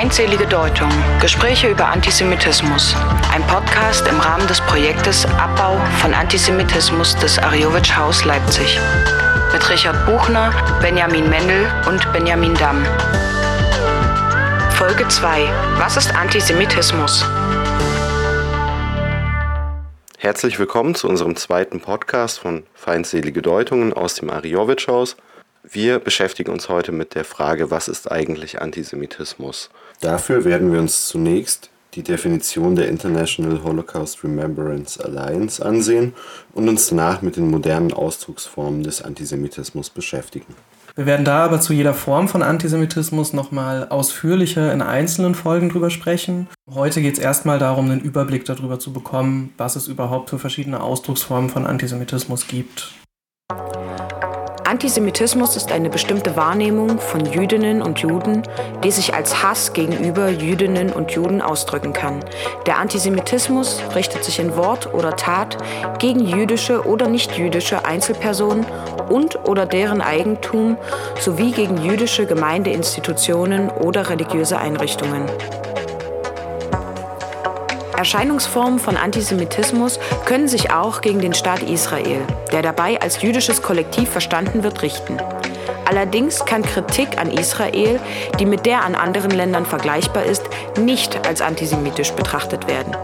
Feindselige Deutung. Gespräche über Antisemitismus. Ein Podcast im Rahmen des Projektes Abbau von Antisemitismus des Ariowitsch Haus Leipzig. Mit Richard Buchner, Benjamin Mendel und Benjamin Damm. Folge 2. Was ist Antisemitismus? Herzlich willkommen zu unserem zweiten Podcast von Feindselige Deutungen aus dem Ariowitsch Haus. Wir beschäftigen uns heute mit der Frage, was ist eigentlich Antisemitismus? Dafür werden wir uns zunächst die Definition der International Holocaust Remembrance Alliance ansehen und uns danach mit den modernen Ausdrucksformen des Antisemitismus beschäftigen. Wir werden da aber zu jeder Form von Antisemitismus nochmal ausführlicher in einzelnen Folgen drüber sprechen. Heute geht es erstmal darum, einen Überblick darüber zu bekommen, was es überhaupt für verschiedene Ausdrucksformen von Antisemitismus gibt. Antisemitismus ist eine bestimmte Wahrnehmung von Jüdinnen und Juden, die sich als Hass gegenüber Jüdinnen und Juden ausdrücken kann. Der Antisemitismus richtet sich in Wort oder Tat gegen jüdische oder nichtjüdische Einzelpersonen und oder deren Eigentum sowie gegen jüdische Gemeindeinstitutionen oder religiöse Einrichtungen. Erscheinungsformen von Antisemitismus können sich auch gegen den Staat Israel, der dabei als jüdisches Kollektiv verstanden wird, richten. Allerdings kann Kritik an Israel, die mit der an anderen Ländern vergleichbar ist, nicht als antisemitisch betrachtet werden.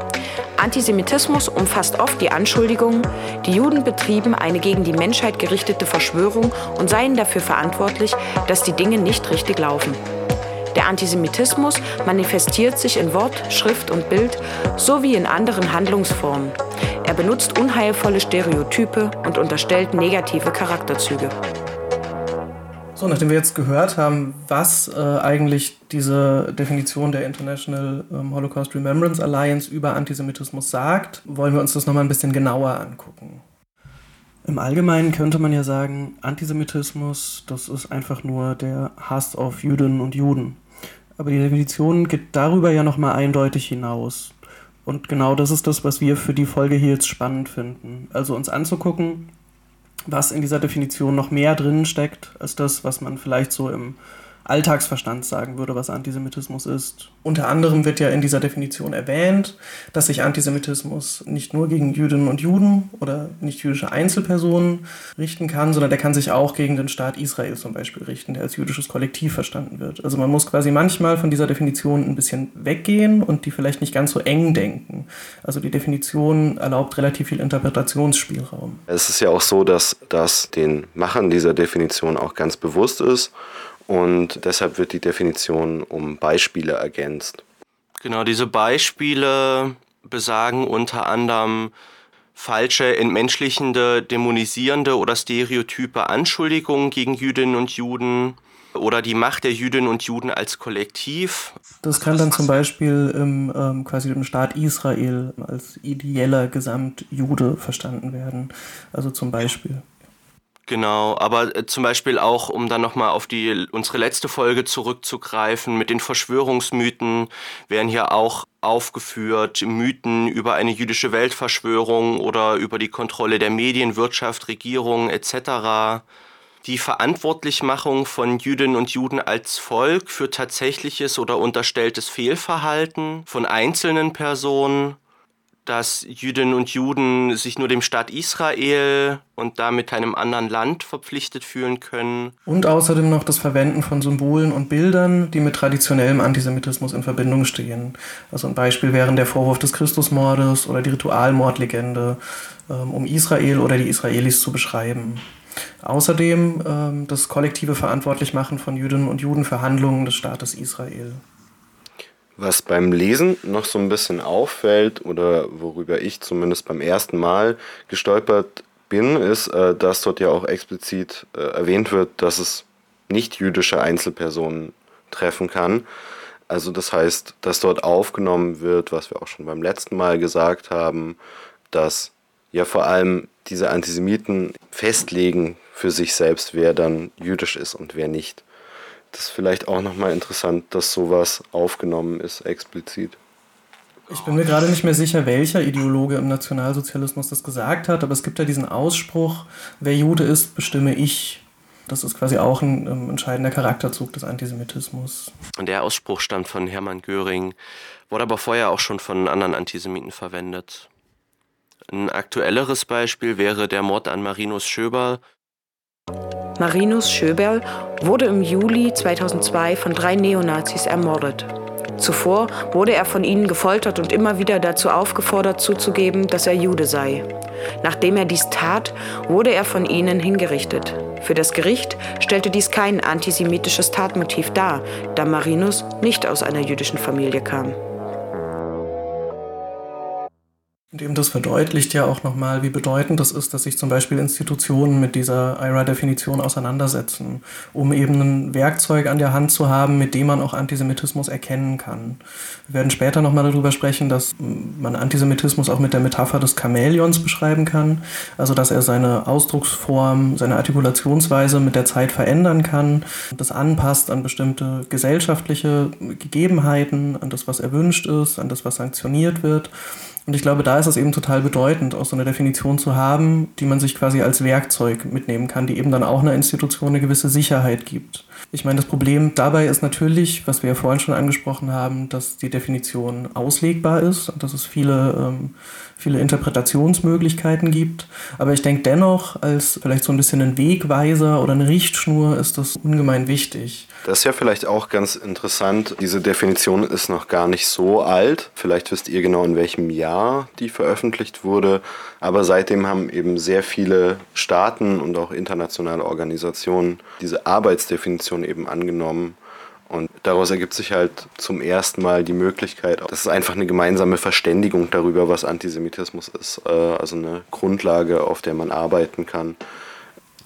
Antisemitismus umfasst oft die Anschuldigung, die Juden betrieben eine gegen die Menschheit gerichtete Verschwörung und seien dafür verantwortlich, dass die Dinge nicht richtig laufen. Der Antisemitismus manifestiert sich in Wort, Schrift und Bild sowie in anderen Handlungsformen. Er benutzt unheilvolle Stereotype und unterstellt negative Charakterzüge. So, nachdem wir jetzt gehört haben, was äh, eigentlich diese Definition der International ähm, Holocaust Remembrance Alliance über Antisemitismus sagt, wollen wir uns das nochmal ein bisschen genauer angucken. Im Allgemeinen könnte man ja sagen, Antisemitismus, das ist einfach nur der Hass auf Jüdinnen und Juden. Aber die Definition geht darüber ja nochmal eindeutig hinaus. Und genau das ist das, was wir für die Folge hier jetzt spannend finden. Also uns anzugucken, was in dieser Definition noch mehr drin steckt, als das, was man vielleicht so im Alltagsverstand sagen würde, was Antisemitismus ist. Unter anderem wird ja in dieser Definition erwähnt, dass sich Antisemitismus nicht nur gegen Jüdinnen und Juden oder nicht jüdische Einzelpersonen richten kann, sondern der kann sich auch gegen den Staat Israel zum Beispiel richten, der als jüdisches Kollektiv verstanden wird. Also man muss quasi manchmal von dieser Definition ein bisschen weggehen und die vielleicht nicht ganz so eng denken. Also die Definition erlaubt relativ viel Interpretationsspielraum. Es ist ja auch so, dass das den Machern dieser Definition auch ganz bewusst ist und deshalb wird die Definition um Beispiele ergänzt. Genau, diese Beispiele besagen unter anderem falsche, entmenschlichende, dämonisierende oder stereotype Anschuldigungen gegen Jüdinnen und Juden oder die Macht der Jüdinnen und Juden als Kollektiv. Das kann dann zum Beispiel im, ähm, quasi im Staat Israel als ideeller Gesamtjude verstanden werden. Also zum Beispiel. Genau, aber äh, zum Beispiel auch, um dann nochmal auf die unsere letzte Folge zurückzugreifen, mit den Verschwörungsmythen werden hier auch aufgeführt, Mythen über eine jüdische Weltverschwörung oder über die Kontrolle der Medien, Wirtschaft, Regierung etc. Die Verantwortlichmachung von Jüdinnen und Juden als Volk für tatsächliches oder unterstelltes Fehlverhalten von einzelnen Personen dass Jüdinnen und Juden sich nur dem Staat Israel und damit keinem anderen Land verpflichtet fühlen können. Und außerdem noch das Verwenden von Symbolen und Bildern, die mit traditionellem Antisemitismus in Verbindung stehen. Also ein Beispiel wären der Vorwurf des Christusmordes oder die Ritualmordlegende, ähm, um Israel oder die Israelis zu beschreiben. Außerdem ähm, das kollektive Verantwortlichmachen von Jüdinnen und Juden für Handlungen des Staates Israel. Was beim Lesen noch so ein bisschen auffällt oder worüber ich zumindest beim ersten Mal gestolpert bin, ist, äh, dass dort ja auch explizit äh, erwähnt wird, dass es nicht jüdische Einzelpersonen treffen kann. Also das heißt, dass dort aufgenommen wird, was wir auch schon beim letzten Mal gesagt haben, dass ja vor allem diese Antisemiten festlegen für sich selbst, wer dann jüdisch ist und wer nicht das ist vielleicht auch nochmal interessant, dass sowas aufgenommen ist, explizit. Ich bin mir gerade nicht mehr sicher, welcher Ideologe im Nationalsozialismus das gesagt hat, aber es gibt ja diesen Ausspruch, wer Jude ist, bestimme ich. Das ist quasi auch ein ähm, entscheidender Charakterzug des Antisemitismus. Und der Ausspruch stammt von Hermann Göring, wurde aber vorher auch schon von anderen Antisemiten verwendet. Ein aktuelleres Beispiel wäre der Mord an Marinus Schöberl. Marinus Schöberl wurde im Juli 2002 von drei Neonazis ermordet. Zuvor wurde er von ihnen gefoltert und immer wieder dazu aufgefordert zuzugeben, dass er Jude sei. Nachdem er dies tat, wurde er von ihnen hingerichtet. Für das Gericht stellte dies kein antisemitisches Tatmotiv dar, da Marinus nicht aus einer jüdischen Familie kam. Und eben das verdeutlicht ja auch nochmal, wie bedeutend das ist, dass sich zum Beispiel Institutionen mit dieser IRA-Definition auseinandersetzen, um eben ein Werkzeug an der Hand zu haben, mit dem man auch Antisemitismus erkennen kann. Wir werden später nochmal darüber sprechen, dass man Antisemitismus auch mit der Metapher des Chamäleons beschreiben kann, also dass er seine Ausdrucksform, seine Artikulationsweise mit der Zeit verändern kann, das anpasst an bestimmte gesellschaftliche Gegebenheiten, an das, was erwünscht ist, an das, was sanktioniert wird. Und ich glaube, da ist es eben total bedeutend, auch so eine Definition zu haben, die man sich quasi als Werkzeug mitnehmen kann, die eben dann auch einer Institution eine gewisse Sicherheit gibt. Ich meine, das Problem dabei ist natürlich, was wir ja vorhin schon angesprochen haben, dass die Definition auslegbar ist und dass es viele, ähm, viele Interpretationsmöglichkeiten gibt. Aber ich denke dennoch, als vielleicht so ein bisschen ein Wegweiser oder eine Richtschnur ist das ungemein wichtig. Das ist ja vielleicht auch ganz interessant. Diese Definition ist noch gar nicht so alt. Vielleicht wisst ihr genau, in welchem Jahr die veröffentlicht wurde. Aber seitdem haben eben sehr viele Staaten und auch internationale Organisationen diese Arbeitsdefinition eben angenommen. Und daraus ergibt sich halt zum ersten Mal die Möglichkeit, das ist einfach eine gemeinsame Verständigung darüber, was Antisemitismus ist. Äh, also eine Grundlage, auf der man arbeiten kann.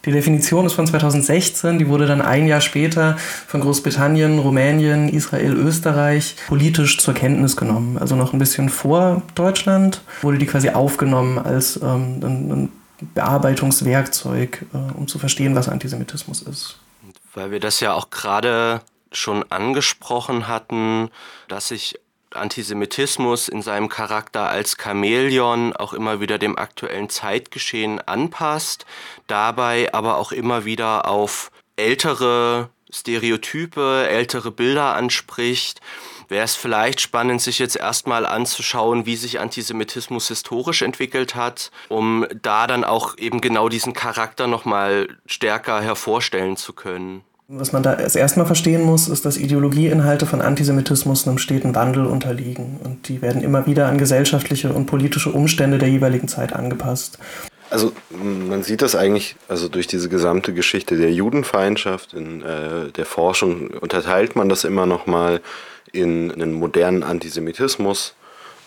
Die Definition ist von 2016, die wurde dann ein Jahr später von Großbritannien, Rumänien, Israel, Österreich politisch zur Kenntnis genommen. Also noch ein bisschen vor Deutschland wurde die quasi aufgenommen als ähm, ein, Bearbeitungswerkzeug, äh, um zu verstehen, was Antisemitismus ist. Weil wir das ja auch gerade schon angesprochen hatten, dass sich Antisemitismus in seinem Charakter als Chamäleon auch immer wieder dem aktuellen Zeitgeschehen anpasst, dabei aber auch immer wieder auf ältere Stereotype, ältere Bilder anspricht. Wäre es vielleicht spannend, sich jetzt erstmal anzuschauen, wie sich Antisemitismus historisch entwickelt hat, um da dann auch eben genau diesen Charakter nochmal stärker hervorstellen zu können. Was man da erst erstmal verstehen muss, ist, dass Ideologieinhalte von Antisemitismus einem steten Wandel unterliegen. Und die werden immer wieder an gesellschaftliche und politische Umstände der jeweiligen Zeit angepasst. Also man sieht das eigentlich, also durch diese gesamte Geschichte der Judenfeindschaft in äh, der Forschung unterteilt man das immer noch mal in einen modernen Antisemitismus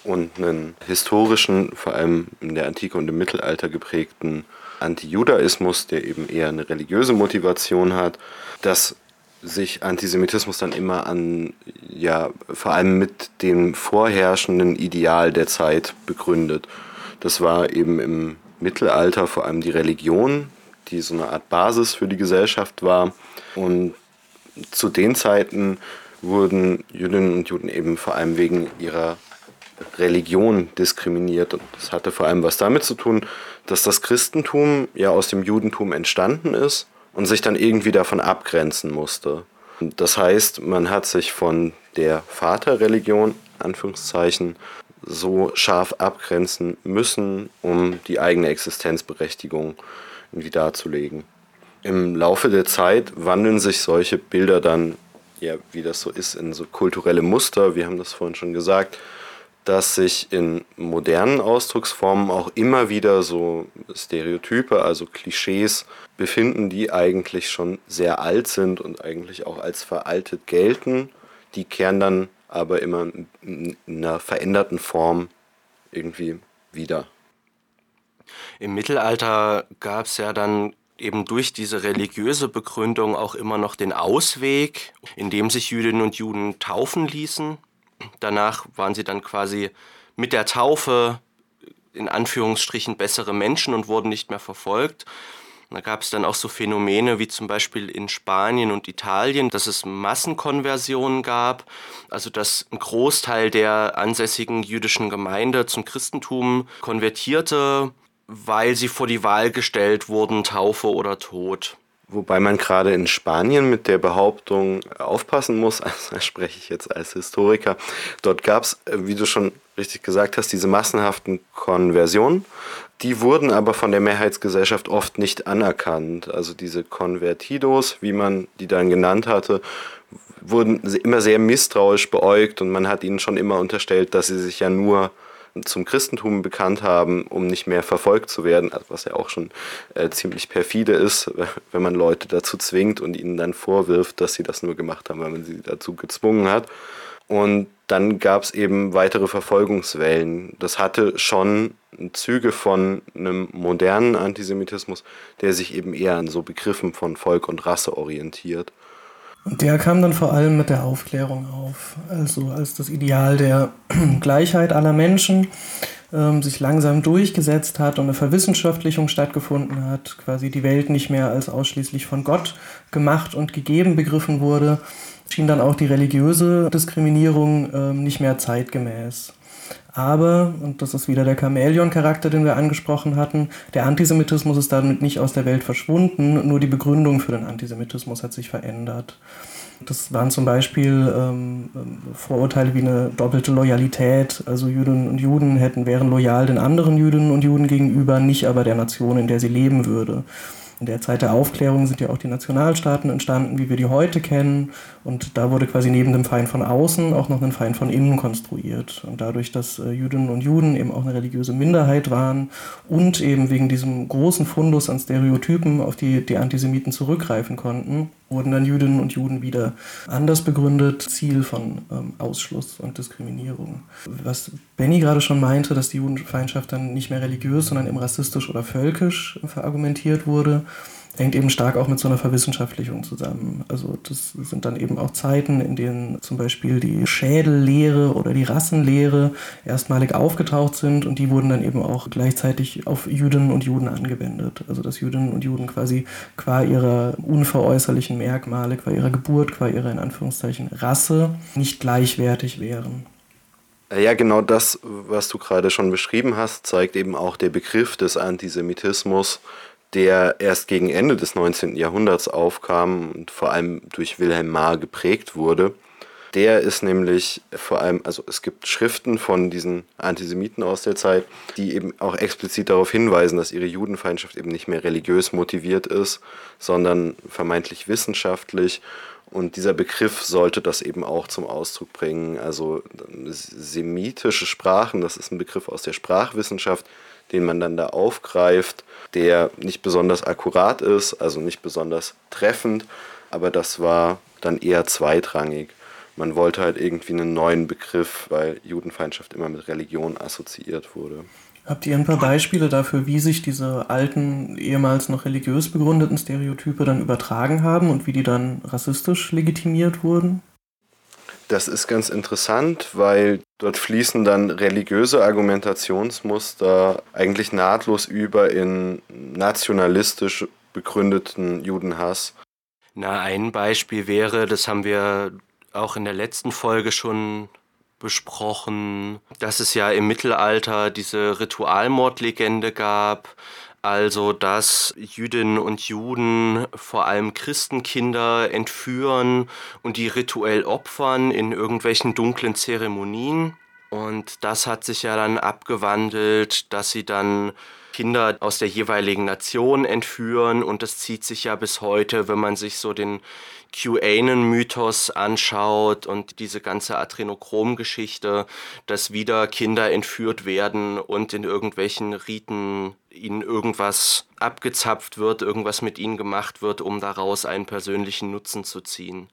und einen historischen, vor allem in der Antike und im Mittelalter geprägten Antijudaismus, der eben eher eine religiöse Motivation hat, dass sich Antisemitismus dann immer an, ja, vor allem mit dem vorherrschenden Ideal der Zeit begründet. Das war eben im Mittelalter vor allem die Religion, die so eine Art Basis für die Gesellschaft war. Und zu den Zeiten wurden Jüdinnen und Juden eben vor allem wegen ihrer Religion diskriminiert. Und das hatte vor allem was damit zu tun, dass das Christentum ja aus dem Judentum entstanden ist und sich dann irgendwie davon abgrenzen musste. Das heißt, man hat sich von der Vaterreligion, Anführungszeichen, so scharf abgrenzen müssen, um die eigene Existenzberechtigung irgendwie darzulegen. Im Laufe der Zeit wandeln sich solche Bilder dann, ja, wie das so ist, in so kulturelle Muster, wir haben das vorhin schon gesagt, dass sich in modernen Ausdrucksformen auch immer wieder so Stereotype, also Klischees befinden, die eigentlich schon sehr alt sind und eigentlich auch als veraltet gelten. Die kehren dann aber immer in einer veränderten Form irgendwie wieder. Im Mittelalter gab es ja dann eben durch diese religiöse Begründung auch immer noch den Ausweg, indem sich Jüdinnen und Juden taufen ließen Danach waren sie dann quasi mit der Taufe in Anführungsstrichen bessere Menschen und wurden nicht mehr verfolgt. Da gab es dann auch so Phänomene wie zum Beispiel in Spanien und Italien, dass es Massenkonversionen gab, also dass ein Großteil der ansässigen jüdischen Gemeinde zum Christentum konvertierte, weil sie vor die Wahl gestellt wurden, Taufe oder Tod. Wobei man gerade in Spanien mit der Behauptung aufpassen muss, also spreche ich jetzt als Historiker, dort gab es, wie du schon richtig gesagt hast, diese massenhaften Konversionen. Die wurden aber von der Mehrheitsgesellschaft oft nicht anerkannt. Also diese Convertidos, wie man die dann genannt hatte, wurden immer sehr misstrauisch beäugt und man hat ihnen schon immer unterstellt, dass sie sich ja nur zum Christentum bekannt haben, um nicht mehr verfolgt zu werden, was ja auch schon äh, ziemlich perfide ist, wenn man Leute dazu zwingt und ihnen dann vorwirft, dass sie das nur gemacht haben, weil man sie dazu gezwungen hat. Und dann gab es eben weitere Verfolgungswellen. Das hatte schon Züge von einem modernen Antisemitismus, der sich eben eher an so Begriffen von Volk und Rasse orientiert. Und der kam dann vor allem mit der Aufklärung auf, also als das Ideal der Gleichheit aller Menschen ähm, sich langsam durchgesetzt hat und eine Verwissenschaftlichung stattgefunden hat, quasi die Welt nicht mehr als ausschließlich von Gott gemacht und gegeben begriffen wurde, schien dann auch die religiöse Diskriminierung ähm, nicht mehr zeitgemäß. Aber, und das ist wieder der Chamäleon-Charakter, den wir angesprochen hatten, der Antisemitismus ist damit nicht aus der Welt verschwunden, nur die Begründung für den Antisemitismus hat sich verändert. Das waren zum Beispiel ähm, Vorurteile wie eine doppelte Loyalität, also Jüdinnen und Juden hätten, wären loyal den anderen Jüdinnen und Juden gegenüber, nicht aber der Nation, in der sie leben würde. In der Zeit der Aufklärung sind ja auch die Nationalstaaten entstanden, wie wir die heute kennen. Und da wurde quasi neben dem Feind von außen auch noch ein Feind von innen konstruiert. Und dadurch, dass äh, Jüdinnen und Juden eben auch eine religiöse Minderheit waren und eben wegen diesem großen Fundus an Stereotypen, auf die die Antisemiten zurückgreifen konnten, wurden dann Jüdinnen und Juden wieder anders begründet, Ziel von ähm, Ausschluss und Diskriminierung. Was Benny gerade schon meinte, dass die Judenfeindschaft dann nicht mehr religiös, sondern eben rassistisch oder völkisch verargumentiert wurde, hängt eben stark auch mit so einer Verwissenschaftlichung zusammen. Also das sind dann eben auch Zeiten, in denen zum Beispiel die Schädellehre oder die Rassenlehre erstmalig aufgetaucht sind und die wurden dann eben auch gleichzeitig auf Jüdinnen und Juden angewendet. Also dass Jüdinnen und Juden quasi qua ihrer unveräußerlichen Merkmale, qua ihrer Geburt, qua ihrer in Anführungszeichen Rasse nicht gleichwertig wären. Ja, genau das, was du gerade schon beschrieben hast, zeigt eben auch der Begriff des Antisemitismus der erst gegen Ende des 19. Jahrhunderts aufkam und vor allem durch Wilhelm Marr geprägt wurde. Der ist nämlich vor allem, also es gibt Schriften von diesen Antisemiten aus der Zeit, die eben auch explizit darauf hinweisen, dass ihre Judenfeindschaft eben nicht mehr religiös motiviert ist, sondern vermeintlich wissenschaftlich. Und dieser Begriff sollte das eben auch zum Ausdruck bringen. Also semitische Sprachen, das ist ein Begriff aus der Sprachwissenschaft, den man dann da aufgreift, der nicht besonders akkurat ist, also nicht besonders treffend, aber das war dann eher zweitrangig. Man wollte halt irgendwie einen neuen Begriff, weil Judenfeindschaft immer mit Religion assoziiert wurde. Habt ihr ein paar Beispiele dafür, wie sich diese alten, ehemals noch religiös begründeten Stereotype dann übertragen haben und wie die dann rassistisch legitimiert wurden? Das ist ganz interessant, weil dort fließen dann religiöse Argumentationsmuster eigentlich nahtlos über in nationalistisch begründeten Judenhass. Na, ein Beispiel wäre, das haben wir auch in der letzten Folge schon besprochen, dass es ja im Mittelalter diese Ritualmordlegende gab, also dass Jüdinnen und Juden vor allem Christenkinder entführen und die rituell opfern in irgendwelchen dunklen Zeremonien. Und das hat sich ja dann abgewandelt, dass sie dann Kinder aus der jeweiligen Nation entführen und das zieht sich ja bis heute, wenn man sich so den QAnon-Mythos anschaut und diese ganze Adrenochrom-Geschichte, dass wieder Kinder entführt werden und in irgendwelchen Riten ihnen irgendwas abgezapft wird, irgendwas mit ihnen gemacht wird, um daraus einen persönlichen Nutzen zu ziehen.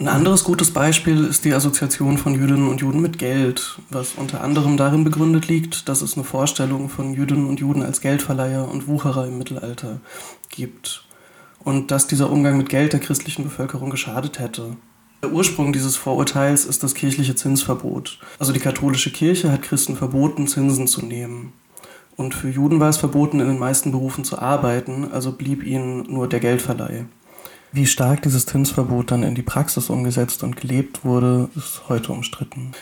Ein anderes gutes Beispiel ist die Assoziation von Jüdinnen und Juden mit Geld, was unter anderem darin begründet liegt, dass es eine Vorstellung von Jüdinnen und Juden als Geldverleiher und Wucherer im Mittelalter gibt und dass dieser Umgang mit Geld der christlichen Bevölkerung geschadet hätte. Der Ursprung dieses Vorurteils ist das kirchliche Zinsverbot. Also die katholische Kirche hat Christen verboten, Zinsen zu nehmen. Und für Juden war es verboten, in den meisten Berufen zu arbeiten, also blieb ihnen nur der Geldverleih. Wie stark dieses Zinsverbot dann in die Praxis umgesetzt und gelebt wurde, ist heute umstritten.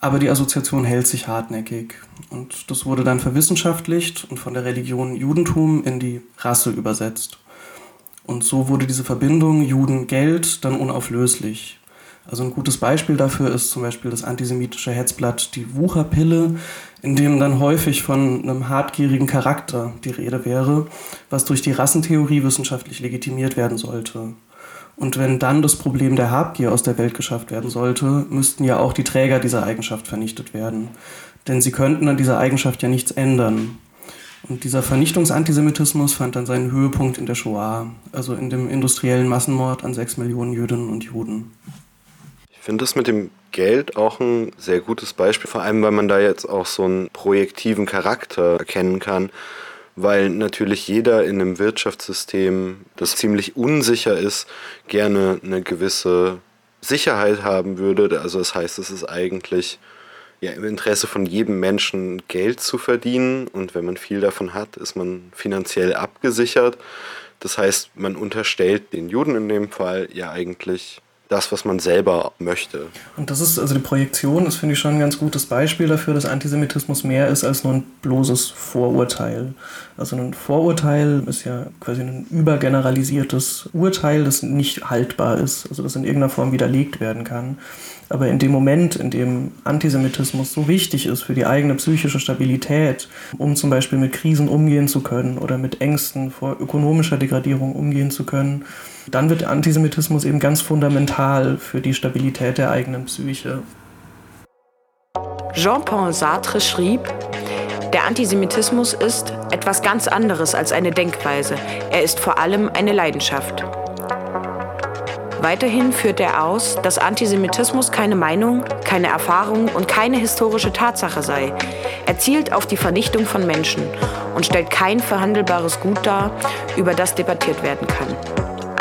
Aber die Assoziation hält sich hartnäckig. Und das wurde dann verwissenschaftlicht und von der Religion Judentum in die Rasse übersetzt. Und so wurde diese Verbindung Juden-Geld dann unauflöslich. Also ein gutes Beispiel dafür ist zum Beispiel das antisemitische Hetzblatt Die Wucherpille, in dem dann häufig von einem hartgierigen Charakter die Rede wäre, was durch die Rassentheorie wissenschaftlich legitimiert werden sollte. Und wenn dann das Problem der Habgier aus der Welt geschafft werden sollte, müssten ja auch die Träger dieser Eigenschaft vernichtet werden. Denn sie könnten an dieser Eigenschaft ja nichts ändern. Und dieser Vernichtungsantisemitismus fand dann seinen Höhepunkt in der Shoah, also in dem industriellen Massenmord an sechs Millionen Jüdinnen und Juden. Ich finde das mit dem Geld auch ein sehr gutes Beispiel, vor allem weil man da jetzt auch so einen projektiven Charakter erkennen kann weil natürlich jeder in einem Wirtschaftssystem, das ziemlich unsicher ist, gerne eine gewisse Sicherheit haben würde. Also das heißt, es ist eigentlich ja, im Interesse von jedem Menschen Geld zu verdienen und wenn man viel davon hat, ist man finanziell abgesichert. Das heißt, man unterstellt den Juden in dem Fall ja eigentlich das, was man selber möchte. Und das ist, also die Projektion ist, finde ich, schon ein ganz gutes Beispiel dafür, dass Antisemitismus mehr ist als nur ein bloßes Vorurteil. Also ein Vorurteil ist ja quasi ein übergeneralisiertes Urteil, das nicht haltbar ist, also das in irgendeiner Form widerlegt werden kann. Aber in dem Moment, in dem Antisemitismus so wichtig ist für die eigene psychische Stabilität, um zum Beispiel mit Krisen umgehen zu können oder mit Ängsten vor ökonomischer Degradierung umgehen zu können, dann wird Antisemitismus eben ganz fundamental für die Stabilität der eigenen Psyche. Jean-Paul Sartre schrieb, der Antisemitismus ist etwas ganz anderes als eine Denkweise. Er ist vor allem eine Leidenschaft. Weiterhin führt er aus, dass Antisemitismus keine Meinung, keine Erfahrung und keine historische Tatsache sei. Er zielt auf die Vernichtung von Menschen und stellt kein verhandelbares Gut dar, über das debattiert werden kann.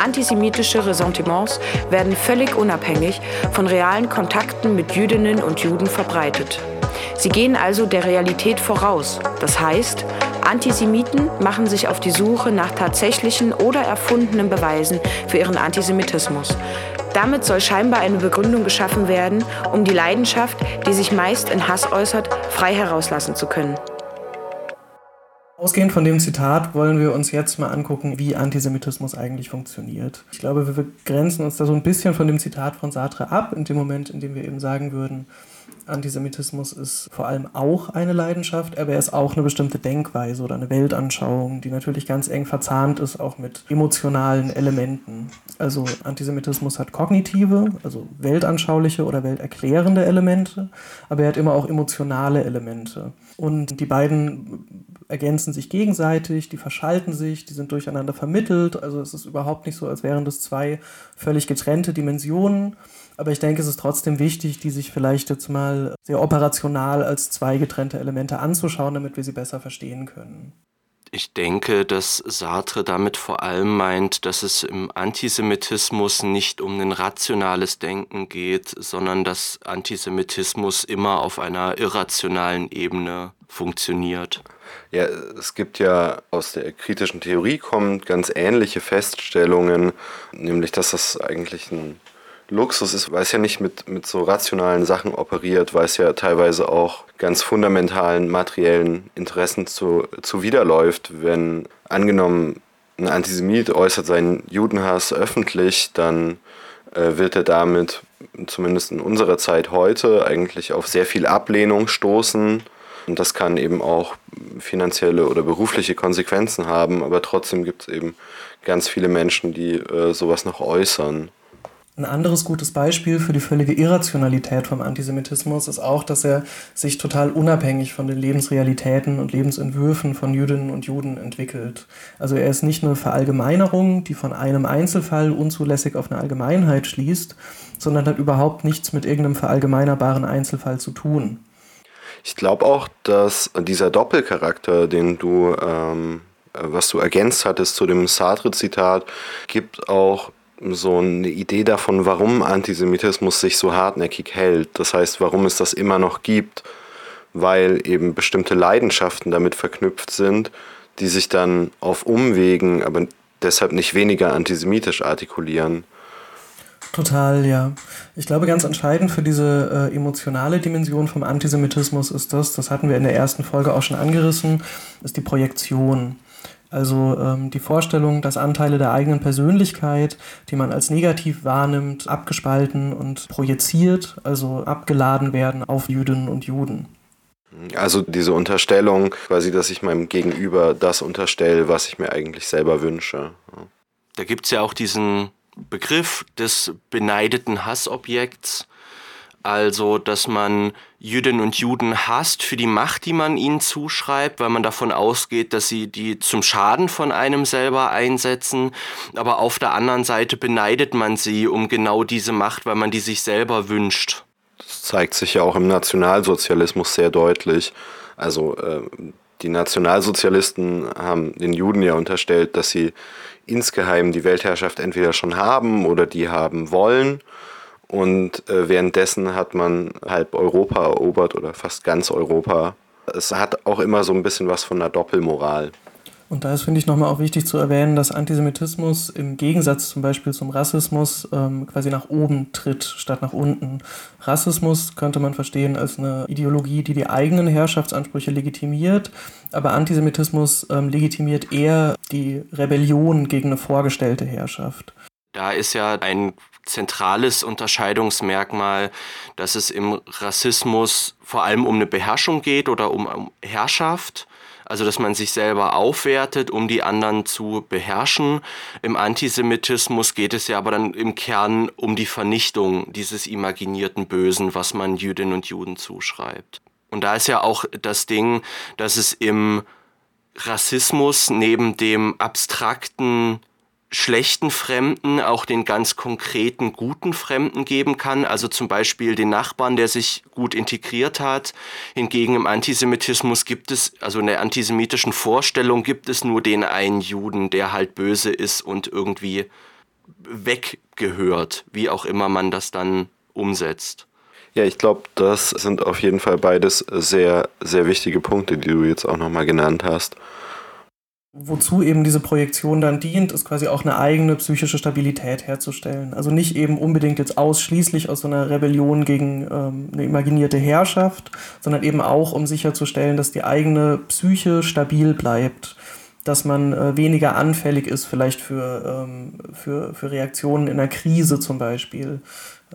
Antisemitische Ressentiments werden völlig unabhängig von realen Kontakten mit Jüdinnen und Juden verbreitet. Sie gehen also der Realität voraus. Das heißt, Antisemiten machen sich auf die Suche nach tatsächlichen oder erfundenen Beweisen für ihren Antisemitismus. Damit soll scheinbar eine Begründung geschaffen werden, um die Leidenschaft, die sich meist in Hass äußert, frei herauslassen zu können. Ausgehend von dem Zitat wollen wir uns jetzt mal angucken, wie Antisemitismus eigentlich funktioniert. Ich glaube, wir grenzen uns da so ein bisschen von dem Zitat von Sartre ab, in dem Moment, in dem wir eben sagen würden, Antisemitismus ist vor allem auch eine Leidenschaft, aber er ist auch eine bestimmte Denkweise oder eine Weltanschauung, die natürlich ganz eng verzahnt ist, auch mit emotionalen Elementen. Also Antisemitismus hat kognitive, also weltanschauliche oder welterklärende Elemente, aber er hat immer auch emotionale Elemente. Und die beiden ergänzen sich gegenseitig, die verschalten sich, die sind durcheinander vermittelt. Also es ist überhaupt nicht so, als wären das zwei völlig getrennte Dimensionen. Aber ich denke, es ist trotzdem wichtig, die sich vielleicht jetzt mal sehr operational als zwei getrennte Elemente anzuschauen, damit wir sie besser verstehen können. Ich denke, dass Sartre damit vor allem meint, dass es im Antisemitismus nicht um ein rationales Denken geht, sondern dass Antisemitismus immer auf einer irrationalen Ebene funktioniert. Ja, es gibt ja aus der kritischen Theorie kommt ganz ähnliche Feststellungen, nämlich dass das eigentlich ein Luxus ist, weil es ja nicht mit, mit so rationalen Sachen operiert, weil es ja teilweise auch ganz fundamentalen materiellen Interessen zu, zuwiderläuft. Wenn angenommen ein Antisemit äußert seinen Judenhass öffentlich, dann äh, wird er damit, zumindest in unserer Zeit heute, eigentlich auf sehr viel Ablehnung stoßen. Und das kann eben auch finanzielle oder berufliche Konsequenzen haben, aber trotzdem gibt es eben ganz viele Menschen, die äh, sowas noch äußern. Ein anderes gutes Beispiel für die völlige Irrationalität vom Antisemitismus ist auch, dass er sich total unabhängig von den Lebensrealitäten und Lebensentwürfen von Jüdinnen und Juden entwickelt. Also er ist nicht eine Verallgemeinerung, die von einem Einzelfall unzulässig auf eine Allgemeinheit schließt, sondern hat überhaupt nichts mit irgendeinem verallgemeinerbaren Einzelfall zu tun. Ich glaube auch, dass dieser Doppelcharakter, den du, ähm, was du ergänzt hattest zu dem Sartre-Zitat, gibt auch so eine Idee davon, warum Antisemitismus sich so hartnäckig hält. Das heißt, warum es das immer noch gibt, weil eben bestimmte Leidenschaften damit verknüpft sind, die sich dann auf Umwegen, aber deshalb nicht weniger antisemitisch artikulieren. Total, ja. Ich glaube, ganz entscheidend für diese äh, emotionale Dimension vom Antisemitismus ist das, das hatten wir in der ersten Folge auch schon angerissen, ist die Projektion. Also ähm, die Vorstellung, dass Anteile der eigenen Persönlichkeit, die man als negativ wahrnimmt, abgespalten und projiziert, also abgeladen werden auf Jüdinnen und Juden. Also diese Unterstellung, quasi, dass ich meinem Gegenüber das unterstelle, was ich mir eigentlich selber wünsche. Da gibt es ja auch diesen Begriff des beneideten Hassobjekts. Also, dass man Jüdinnen und Juden hasst für die Macht, die man ihnen zuschreibt, weil man davon ausgeht, dass sie die zum Schaden von einem selber einsetzen. Aber auf der anderen Seite beneidet man sie um genau diese Macht, weil man die sich selber wünscht. Das zeigt sich ja auch im Nationalsozialismus sehr deutlich. Also äh, die Nationalsozialisten haben den Juden ja unterstellt, dass sie insgeheim die Weltherrschaft entweder schon haben oder die haben wollen und äh, währenddessen hat man halb Europa erobert oder fast ganz Europa. Es hat auch immer so ein bisschen was von einer Doppelmoral. Und da ist, finde ich, nochmal auch wichtig zu erwähnen, dass Antisemitismus im Gegensatz zum Beispiel zum Rassismus ähm, quasi nach oben tritt, statt nach unten. Rassismus könnte man verstehen als eine Ideologie, die die eigenen Herrschaftsansprüche legitimiert, aber Antisemitismus ähm, legitimiert eher die Rebellion gegen eine vorgestellte Herrschaft. Da ist ja ein zentrales Unterscheidungsmerkmal, dass es im Rassismus vor allem um eine Beherrschung geht oder um, Herrschaft. Also, dass man sich selber aufwertet, um die anderen zu beherrschen. Im Antisemitismus geht es ja aber dann im Kern um die Vernichtung dieses imaginierten Bösen, was man Jüdinnen und Juden zuschreibt. Und da ist ja auch das Ding, dass es im Rassismus neben dem abstrakten schlechten Fremden auch den ganz konkreten guten Fremden geben kann, also zum Beispiel den Nachbarn, der sich gut integriert hat. Hingegen im Antisemitismus gibt es, also in der antisemitischen Vorstellung gibt es nur den einen Juden, der halt böse ist und irgendwie weggehört, wie auch immer man das dann umsetzt. Ja, ich glaube, das sind auf jeden Fall beides sehr, sehr wichtige Punkte, die du jetzt auch nochmal genannt hast. Wozu eben diese Projektion dann dient, ist quasi auch eine eigene psychische Stabilität herzustellen. Also nicht eben unbedingt jetzt ausschließlich aus so einer Rebellion gegen ähm, eine imaginierte Herrschaft, sondern eben auch, um sicherzustellen, dass die eigene Psyche stabil bleibt, dass man äh, weniger anfällig ist vielleicht für, ähm, für, für Reaktionen in einer Krise zum Beispiel.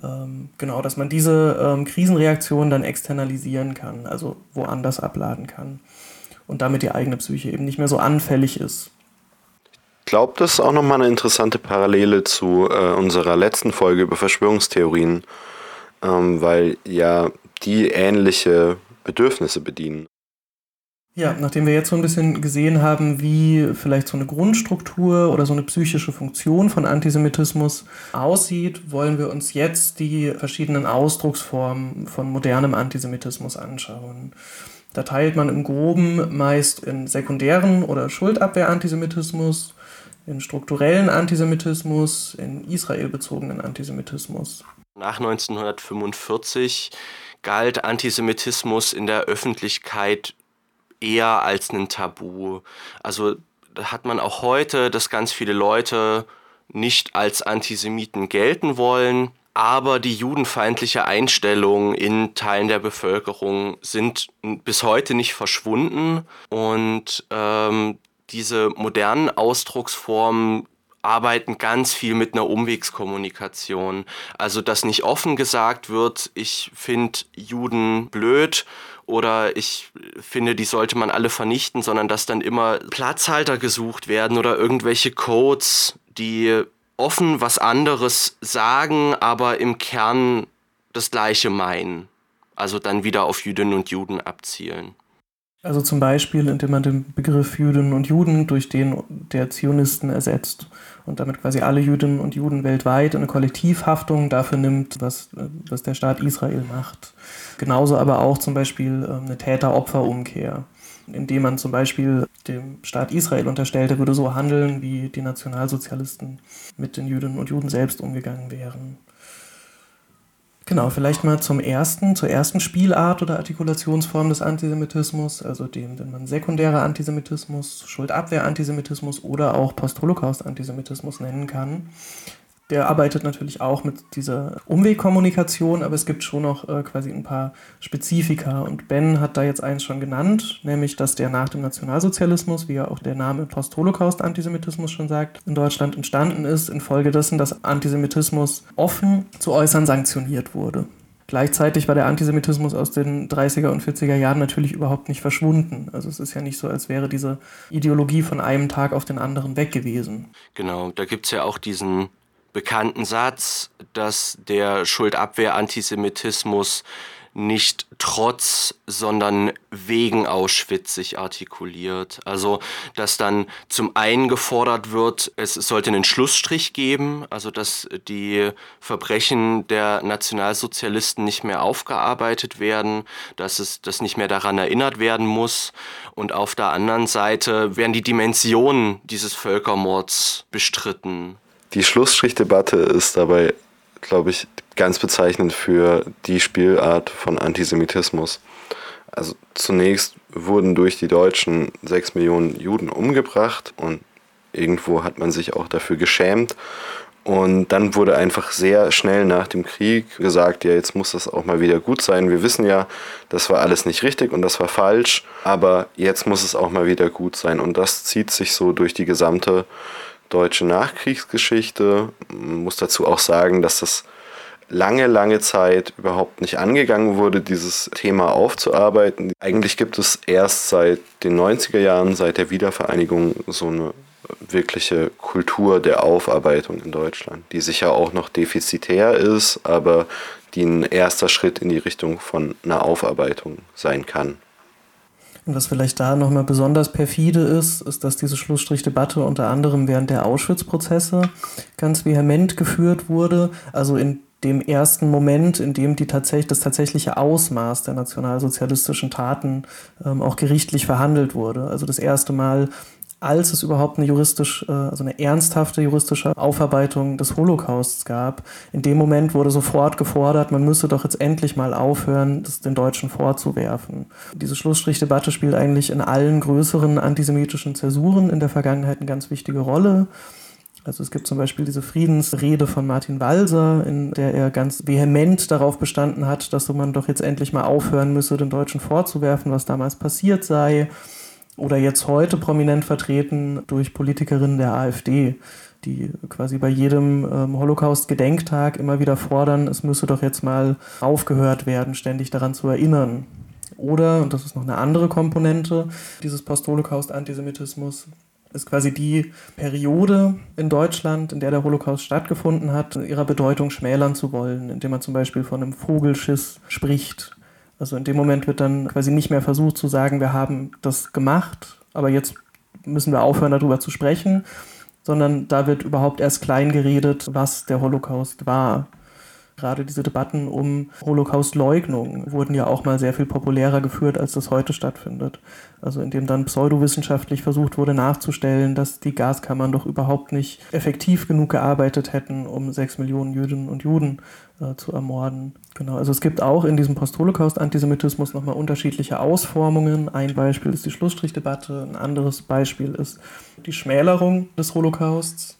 Ähm, genau, dass man diese ähm, Krisenreaktionen dann externalisieren kann, also woanders abladen kann und damit die eigene Psyche eben nicht mehr so anfällig ist. Ich glaube, das ist auch nochmal eine interessante Parallele zu äh, unserer letzten Folge über Verschwörungstheorien, ähm, weil ja die ähnliche Bedürfnisse bedienen. Ja, nachdem wir jetzt so ein bisschen gesehen haben, wie vielleicht so eine Grundstruktur oder so eine psychische Funktion von Antisemitismus aussieht, wollen wir uns jetzt die verschiedenen Ausdrucksformen von modernem Antisemitismus anschauen. Da teilt man im Groben meist in sekundären oder Schuldabwehr-Antisemitismus, in strukturellen Antisemitismus, in israelbezogenen Antisemitismus. Nach 1945 galt Antisemitismus in der Öffentlichkeit eher als ein Tabu. Also hat man auch heute, dass ganz viele Leute nicht als Antisemiten gelten wollen aber die judenfeindliche Einstellung in Teilen der Bevölkerung sind bis heute nicht verschwunden und ähm, diese modernen Ausdrucksformen arbeiten ganz viel mit einer Umwegskommunikation. Also, dass nicht offen gesagt wird, ich finde Juden blöd oder ich finde, die sollte man alle vernichten, sondern dass dann immer Platzhalter gesucht werden oder irgendwelche Codes, die offen was anderes sagen, aber im Kern das Gleiche meinen. Also dann wieder auf Jüdinnen und Juden abzielen. Also zum Beispiel, indem man den Begriff Jüdinnen und Juden durch den der Zionisten ersetzt und damit quasi alle Jüdinnen und Juden weltweit eine Kollektivhaftung dafür nimmt, was, was der Staat Israel macht. Genauso aber auch zum Beispiel ähm, eine Täter-Opfer-Umkehr indem man zum Beispiel dem Staat Israel unterstellt, er würde so handeln, wie die Nationalsozialisten mit den Jüdinnen und Juden selbst umgegangen wären. Genau, vielleicht mal zum ersten, zur ersten Spielart oder Artikulationsform des Antisemitismus, also dem, den man sekundärer Antisemitismus, Schuldabwehr-Antisemitismus oder auch Post-Holocaust-Antisemitismus nennen kann. Der arbeitet natürlich auch mit dieser Umwegkommunikation, aber es gibt schon noch äh, quasi ein paar Spezifika. Und Ben hat da jetzt eins schon genannt, nämlich, dass der nach dem Nationalsozialismus, wie ja auch der Name Post-Holocaust-Antisemitismus schon sagt, in Deutschland entstanden ist, infolgedessen, dass Antisemitismus offen zu äußern sanktioniert wurde. Gleichzeitig war der Antisemitismus aus den 30er und 40er Jahren natürlich überhaupt nicht verschwunden. Also es ist ja nicht so, als wäre diese Ideologie von einem Tag auf den anderen weg gewesen. Genau, da gibt es ja auch diesen bekannten Satz, dass der Schuldabwehr-Antisemitismus nicht trotz, sondern wegen Auschwitz sich artikuliert. Also, dass dann zum einen gefordert wird, es sollte einen Schlussstrich geben, also dass die Verbrechen der Nationalsozialisten nicht mehr aufgearbeitet werden, dass es dass nicht mehr daran erinnert werden muss. Und auf der anderen Seite werden die Dimensionen dieses Völkermords bestritten. Die Schlussstrichdebatte ist dabei, glaube ich, ganz bezeichnend für die Spielart von Antisemitismus. Also zunächst wurden durch die Deutschen sechs Millionen Juden umgebracht und irgendwo hat man sich auch dafür geschämt. Und dann wurde einfach sehr schnell nach dem Krieg gesagt, ja, jetzt muss das auch mal wieder gut sein. Wir wissen ja, das war alles nicht richtig und das war falsch, aber jetzt muss es auch mal wieder gut sein. Und das zieht sich so durch die gesamte deutsche Nachkriegsgeschichte. Man muss dazu auch sagen, dass das lange, lange Zeit überhaupt nicht angegangen wurde, dieses Thema aufzuarbeiten. Eigentlich gibt es erst seit den 90er Jahren, seit der Wiedervereinigung, so eine wirkliche Kultur der Aufarbeitung in Deutschland, die sicher auch noch defizitär ist, aber die ein erster Schritt in die Richtung von einer Aufarbeitung sein kann. Und was vielleicht da nochmal besonders perfide ist, ist, dass diese Schlussstrichdebatte unter anderem während der Auschwitz-Prozesse ganz vehement geführt wurde. Also in dem ersten Moment, in dem die tatsächlich, das tatsächliche Ausmaß der nationalsozialistischen Taten ähm, auch gerichtlich verhandelt wurde. Also das erste Mal als es überhaupt eine juristisch, äh, also eine ernsthafte juristische Aufarbeitung des Holocausts gab, in dem Moment wurde sofort gefordert, man müsse doch jetzt endlich mal aufhören, das den Deutschen vorzuwerfen. Diese Schlussstrichdebatte spielt eigentlich in allen größeren antisemitischen Zäsuren in der Vergangenheit eine ganz wichtige Rolle. Also es gibt zum Beispiel diese Friedensrede von Martin Walser, in der er ganz vehement darauf bestanden hat, dass man doch jetzt endlich mal aufhören müsse, den Deutschen vorzuwerfen, was damals passiert sei oder jetzt heute prominent vertreten durch Politikerinnen der AfD, die quasi bei jedem ähm, Holocaust-Gedenktag immer wieder fordern, es müsse doch jetzt mal aufgehört werden, ständig daran zu erinnern. Oder, und das ist noch eine andere Komponente dieses Post-Holocaust-Antisemitismus, ist quasi die Periode in Deutschland, in der der Holocaust stattgefunden hat, ihrer Bedeutung schmälern zu wollen, indem man zum Beispiel von einem Vogelschiss spricht also in dem Moment wird dann quasi nicht mehr versucht zu sagen, wir haben das gemacht, aber jetzt müssen wir aufhören, darüber zu sprechen, sondern da wird überhaupt erst klein geredet, was der Holocaust war. Gerade diese Debatten um Holocaust-Leugnung wurden ja auch mal sehr viel populärer geführt, als das heute stattfindet. Also indem dann pseudowissenschaftlich versucht wurde nachzustellen, dass die Gaskammern doch überhaupt nicht effektiv genug gearbeitet hätten, um sechs Millionen Jüdinnen und Juden äh, zu ermorden. Genau, also es gibt auch in diesem Post-Holocaust-Antisemitismus nochmal unterschiedliche Ausformungen. Ein Beispiel ist die Schlussstrichdebatte, ein anderes Beispiel ist die Schmälerung des Holocausts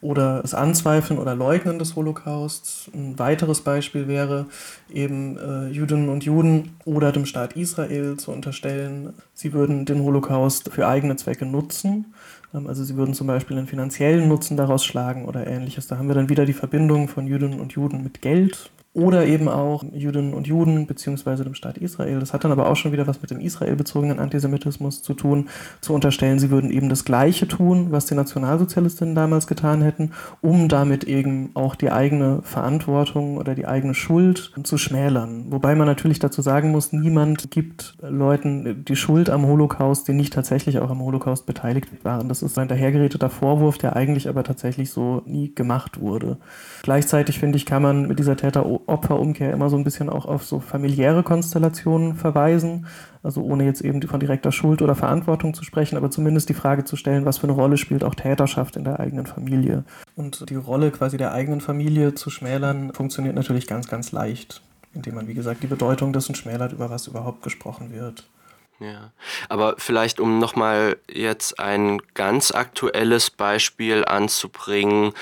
oder das Anzweifeln oder Leugnen des Holocausts. Ein weiteres Beispiel wäre eben äh, Jüdinnen und Juden oder dem Staat Israel zu unterstellen, sie würden den Holocaust für eigene Zwecke nutzen. Ähm, also sie würden zum Beispiel einen finanziellen Nutzen daraus schlagen oder ähnliches. Da haben wir dann wieder die Verbindung von Jüdinnen und Juden mit Geld, oder eben auch Jüdinnen und Juden beziehungsweise dem Staat Israel. Das hat dann aber auch schon wieder was mit dem israelbezogenen Antisemitismus zu tun, zu unterstellen, sie würden eben das Gleiche tun, was die Nationalsozialistinnen damals getan hätten, um damit eben auch die eigene Verantwortung oder die eigene Schuld zu schmälern. Wobei man natürlich dazu sagen muss, niemand gibt Leuten die Schuld am Holocaust, die nicht tatsächlich auch am Holocaust beteiligt waren. Das ist ein dahergeräteter Vorwurf, der eigentlich aber tatsächlich so nie gemacht wurde. Gleichzeitig finde ich, kann man mit dieser Täter Opferumkehr immer so ein bisschen auch auf so familiäre Konstellationen verweisen. Also ohne jetzt eben von direkter Schuld oder Verantwortung zu sprechen, aber zumindest die Frage zu stellen, was für eine Rolle spielt auch Täterschaft in der eigenen Familie. Und die Rolle quasi der eigenen Familie zu schmälern, funktioniert natürlich ganz, ganz leicht, indem man, wie gesagt, die Bedeutung dessen schmälert, über was überhaupt gesprochen wird. Ja, aber vielleicht um nochmal jetzt ein ganz aktuelles Beispiel anzubringen,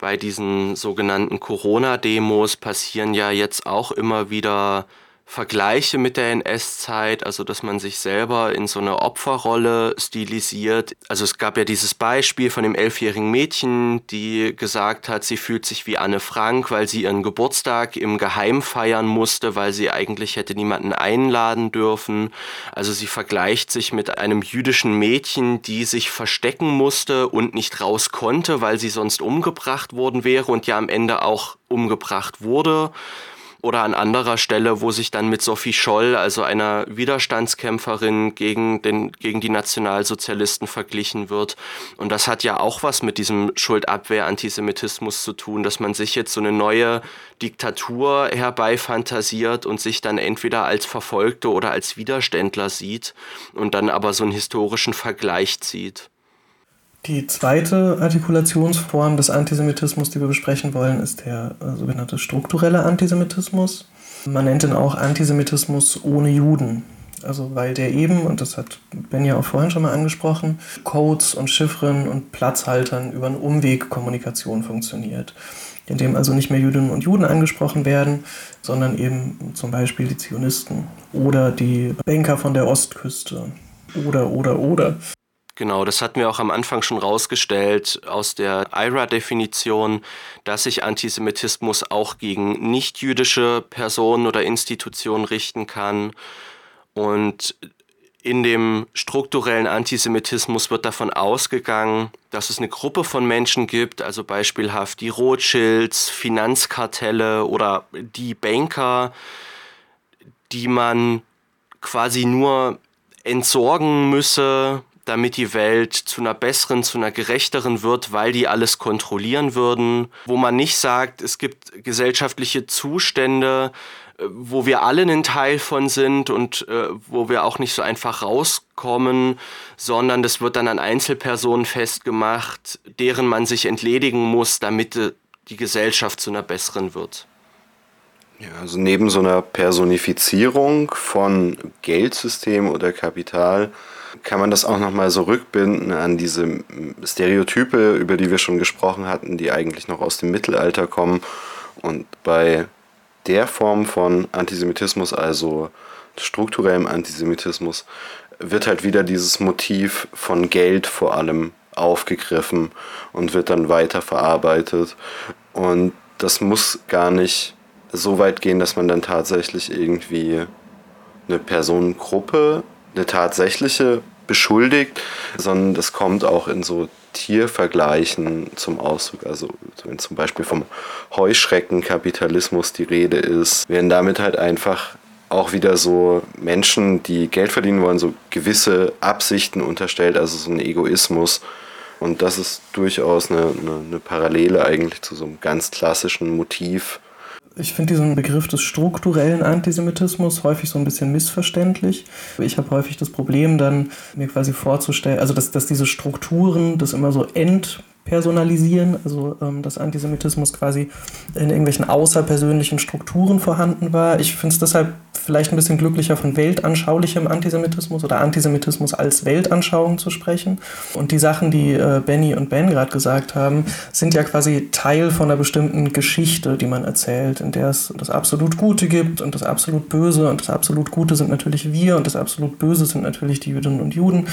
bei diesen sogenannten Corona-Demos passieren ja jetzt auch immer wieder Vergleiche mit der NS-Zeit, also dass man sich selber in so eine Opferrolle stilisiert. Also es gab ja dieses Beispiel von dem elfjährigen Mädchen, die gesagt hat, sie fühlt sich wie Anne Frank, weil sie ihren Geburtstag im Geheim feiern musste, weil sie eigentlich hätte niemanden einladen dürfen. Also sie vergleicht sich mit einem jüdischen Mädchen, die sich verstecken musste und nicht raus konnte, weil sie sonst umgebracht worden wäre und ja am Ende auch umgebracht wurde oder an anderer Stelle, wo sich dann mit Sophie Scholl, also einer Widerstandskämpferin gegen, den, gegen die Nationalsozialisten verglichen wird. Und das hat ja auch was mit diesem Schuldabwehr-Antisemitismus zu tun, dass man sich jetzt so eine neue Diktatur herbeifantasiert und sich dann entweder als Verfolgte oder als Widerständler sieht und dann aber so einen historischen Vergleich zieht. Die zweite Artikulationsform des Antisemitismus, die wir besprechen wollen, ist der äh, sogenannte strukturelle Antisemitismus. Man nennt ihn auch Antisemitismus ohne Juden. Also weil der eben, und das hat Ben ja auch vorhin schon mal angesprochen, Codes und Chiffren und Platzhaltern über eine Umwegkommunikation funktioniert. Indem also nicht mehr Jüdinnen und Juden angesprochen werden, sondern eben zum Beispiel die Zionisten oder die Banker von der Ostküste oder, oder, oder. Genau, das hatten wir auch am Anfang schon rausgestellt aus der IRA-Definition, dass sich Antisemitismus auch gegen nichtjüdische Personen oder Institutionen richten kann. Und in dem strukturellen Antisemitismus wird davon ausgegangen, dass es eine Gruppe von Menschen gibt, also beispielhaft die Rothschilds, Finanzkartelle oder die Banker, die man quasi nur entsorgen müsse, damit die Welt zu einer besseren, zu einer gerechteren wird, weil die alles kontrollieren würden, wo man nicht sagt, es gibt gesellschaftliche Zustände, äh, wo wir alle ein Teil von sind und äh, wo wir auch nicht so einfach rauskommen, sondern das wird dann an Einzelpersonen festgemacht, deren man sich entledigen muss, damit äh, die Gesellschaft zu einer besseren wird. Ja, also neben so einer Personifizierung von Geldsystem oder Kapital kann man das auch nochmal so rückbinden an diese Stereotype, über die wir schon gesprochen hatten, die eigentlich noch aus dem Mittelalter kommen. Und bei der Form von Antisemitismus, also strukturellem Antisemitismus, wird halt wieder dieses Motiv von Geld vor allem aufgegriffen und wird dann weiter verarbeitet. Und das muss gar nicht so weit gehen, dass man dann tatsächlich irgendwie eine Personengruppe eine tatsächliche beschuldigt, sondern das kommt auch in so Tiervergleichen zum Ausdruck. Also wenn zum Beispiel vom Heuschreckenkapitalismus die Rede ist, werden damit halt einfach auch wieder so Menschen, die Geld verdienen wollen, so gewisse Absichten unterstellt, also so ein Egoismus. Und das ist durchaus eine, eine, eine Parallele eigentlich zu so einem ganz klassischen Motiv ich finde diesen Begriff des strukturellen Antisemitismus häufig so ein bisschen missverständlich. Ich habe häufig das Problem, dann mir quasi vorzustellen, also dass, dass diese Strukturen das immer so end personalisieren, also ähm, dass Antisemitismus quasi in irgendwelchen außerpersönlichen Strukturen vorhanden war. Ich finde es deshalb vielleicht ein bisschen glücklicher, von weltanschaulichem Antisemitismus oder Antisemitismus als Weltanschauung zu sprechen. Und die Sachen, die äh, Benny und Ben gerade gesagt haben, sind ja quasi Teil von einer bestimmten Geschichte, die man erzählt, in der es das absolut Gute gibt und das absolut Böse. Und das absolut Gute sind natürlich wir und das absolut Böse sind natürlich die Jüdinnen und Juden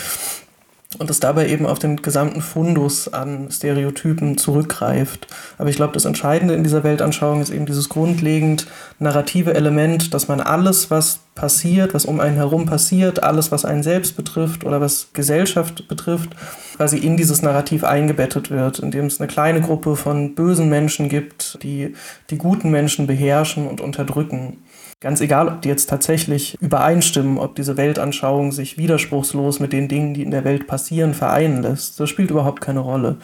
und es dabei eben auf den gesamten Fundus an Stereotypen zurückgreift. Aber ich glaube, das Entscheidende in dieser Weltanschauung ist eben dieses grundlegend narrative Element, dass man alles, was passiert, was um einen herum passiert, alles, was einen selbst betrifft oder was Gesellschaft betrifft, quasi in dieses Narrativ eingebettet wird, indem es eine kleine Gruppe von bösen Menschen gibt, die die guten Menschen beherrschen und unterdrücken. Ganz egal, ob die jetzt tatsächlich übereinstimmen, ob diese Weltanschauung sich widerspruchslos mit den Dingen, die in der Welt passieren, vereinen lässt. Das spielt überhaupt keine Rolle.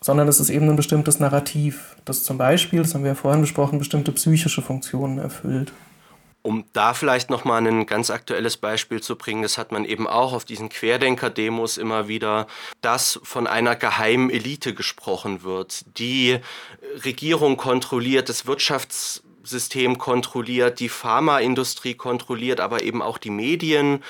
Sondern es ist eben ein bestimmtes Narrativ, das zum Beispiel, das haben wir ja vorhin besprochen, bestimmte psychische Funktionen erfüllt. Um da vielleicht nochmal ein ganz aktuelles Beispiel zu bringen, das hat man eben auch auf diesen Querdenker-Demos immer wieder, dass von einer geheimen Elite gesprochen wird, die Regierung kontrolliert, das Wirtschafts System kontrolliert, die Pharmaindustrie kontrolliert, aber eben auch die Medien.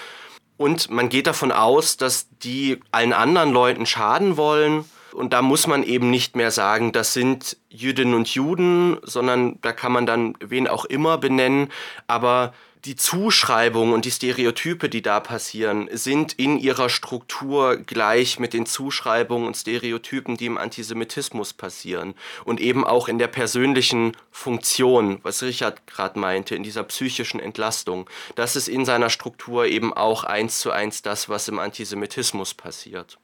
Und man geht davon aus, dass die allen anderen Leuten schaden wollen Und da muss man eben nicht mehr sagen, das sind Jüdinnen und Juden, sondern da kann man dann wen auch immer benennen. Aber die Zuschreibungen und die Stereotype, die da passieren, sind in ihrer Struktur gleich mit den Zuschreibungen und Stereotypen, die im Antisemitismus passieren. Und eben auch in der persönlichen Funktion, was Richard gerade meinte, in dieser psychischen Entlastung. Das ist in seiner Struktur eben auch eins zu eins das, was im Antisemitismus passiert.